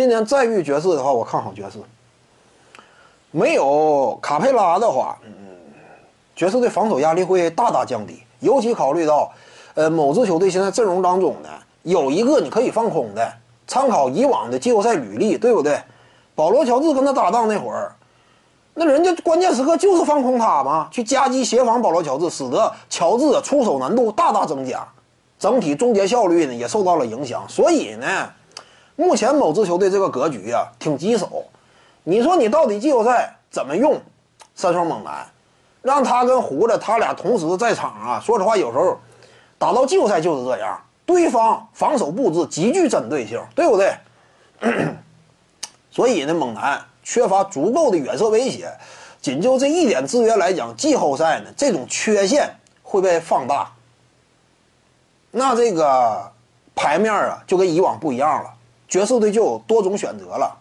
今年再遇爵士的话，我看好爵士。没有卡佩拉的话，嗯，爵士队防守压力会大大降低。尤其考虑到，呃，某支球队现在阵容当中呢，有一个你可以放空的，参考以往的季后赛履历，对不对？保罗·乔治跟他搭档那会儿，那人家关键时刻就是放空他嘛，去夹击协防保罗·乔治，使得乔治出手难度大大增加，整体终结效率呢也受到了影响。所以呢，目前某支球队这个格局啊，挺棘手。你说你到底季后赛怎么用三双猛男，让他跟胡子他俩同时在场啊？说实话，有时候打到季后赛就是这样，对方防守布置极具针对性，对不对？所以呢，猛男缺乏足够的远射威胁，仅就这一点资源来讲，季后赛呢这种缺陷会被放大。那这个牌面啊就跟以往不一样了，爵士队就有多种选择了。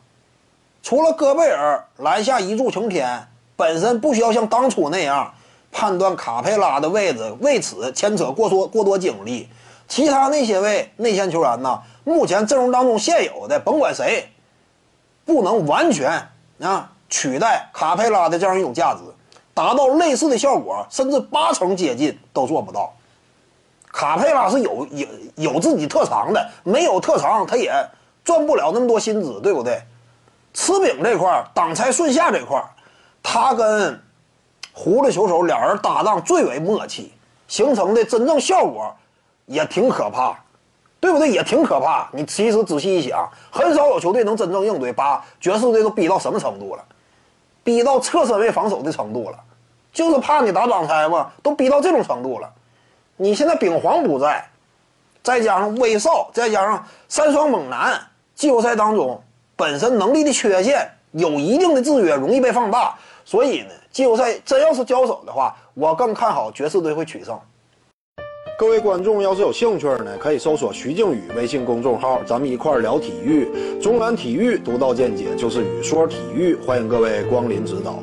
除了戈贝尔篮下一柱擎天，本身不需要像当初那样判断卡佩拉的位置，为此牵扯过多过多精力。其他那些位内线球员呢？目前阵容当中现有的，甭管谁，不能完全啊取代卡佩拉的这样一种价值，达到类似的效果，甚至八成接近都做不到。卡佩拉是有有有自己特长的，没有特长他也赚不了那么多薪资，对不对？吃饼这块儿，挡拆顺下这块儿，他跟胡子球手两人搭档最为默契，形成的真正效果也挺可怕，对不对？也挺可怕。你其实仔细一想，很少有球队能真正应对，把爵士队都逼到什么程度了？逼到侧身位防守的程度了，就是怕你打挡拆嘛，都逼到这种程度了。你现在丙皇不在，再加上威少，再加上三双猛男，季后赛当中。本身能力的缺陷有一定的制约，容易被放大，所以呢，季后赛真要是交手的话，我更看好爵士队会取胜。各位观众要是有兴趣呢，可以搜索徐静宇微信公众号，咱们一块儿聊体育。中南体育独到见解就是语说体育，欢迎各位光临指导。